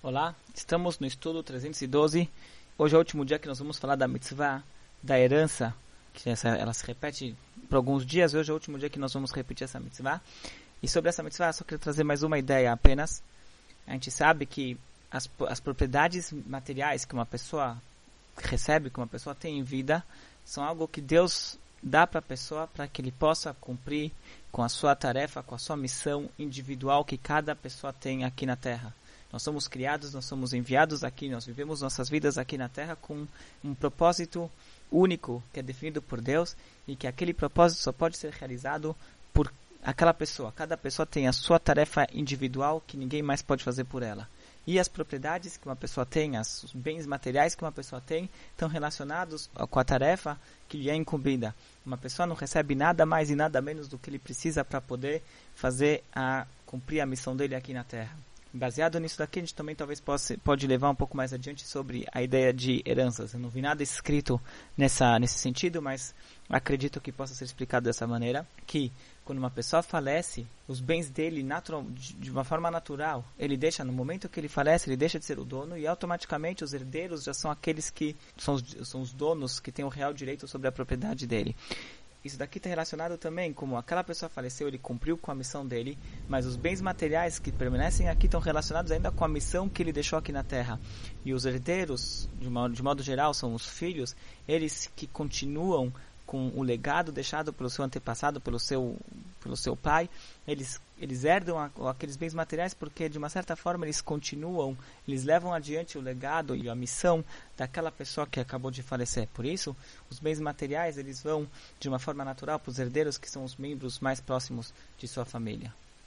Olá, estamos no estudo 312. Hoje é o último dia que nós vamos falar da mitzvah, da herança, que essa, ela se repete por alguns dias. Hoje é o último dia que nós vamos repetir essa mitzvah. E sobre essa mitzvah, só queria trazer mais uma ideia apenas. A gente sabe que as, as propriedades materiais que uma pessoa recebe, que uma pessoa tem em vida, são algo que Deus dá para a pessoa para que ele possa cumprir com a sua tarefa, com a sua missão individual que cada pessoa tem aqui na Terra. Nós somos criados, nós somos enviados aqui, nós vivemos nossas vidas aqui na Terra com um propósito único que é definido por Deus e que aquele propósito só pode ser realizado por aquela pessoa. Cada pessoa tem a sua tarefa individual que ninguém mais pode fazer por ela. E as propriedades que uma pessoa tem, os bens materiais que uma pessoa tem, estão relacionados com a tarefa que lhe é incumbida. Uma pessoa não recebe nada mais e nada menos do que ele precisa para poder fazer a cumprir a missão dele aqui na Terra. Baseado nisso daqui, a gente também talvez possa, pode levar um pouco mais adiante sobre a ideia de heranças. Eu não vi nada escrito nessa, nesse sentido, mas acredito que possa ser explicado dessa maneira, que quando uma pessoa falece, os bens dele, natural, de uma forma natural, ele deixa, no momento que ele falece, ele deixa de ser o dono e automaticamente os herdeiros já são aqueles que são são os donos que têm o real direito sobre a propriedade dele. Isso daqui está relacionado também como aquela pessoa faleceu, ele cumpriu com a missão dele, mas os bens materiais que permanecem aqui estão relacionados ainda com a missão que ele deixou aqui na Terra. E os herdeiros, de modo, de modo geral, são os filhos, eles que continuam com o legado deixado pelo seu antepassado, pelo seu, pelo seu pai, eles, eles herdam a, aqueles bens materiais porque, de uma certa forma, eles continuam, eles levam adiante o legado e a missão daquela pessoa que acabou de falecer. Por isso, os bens materiais, eles vão, de uma forma natural, para os herdeiros, que são os membros mais próximos de sua família.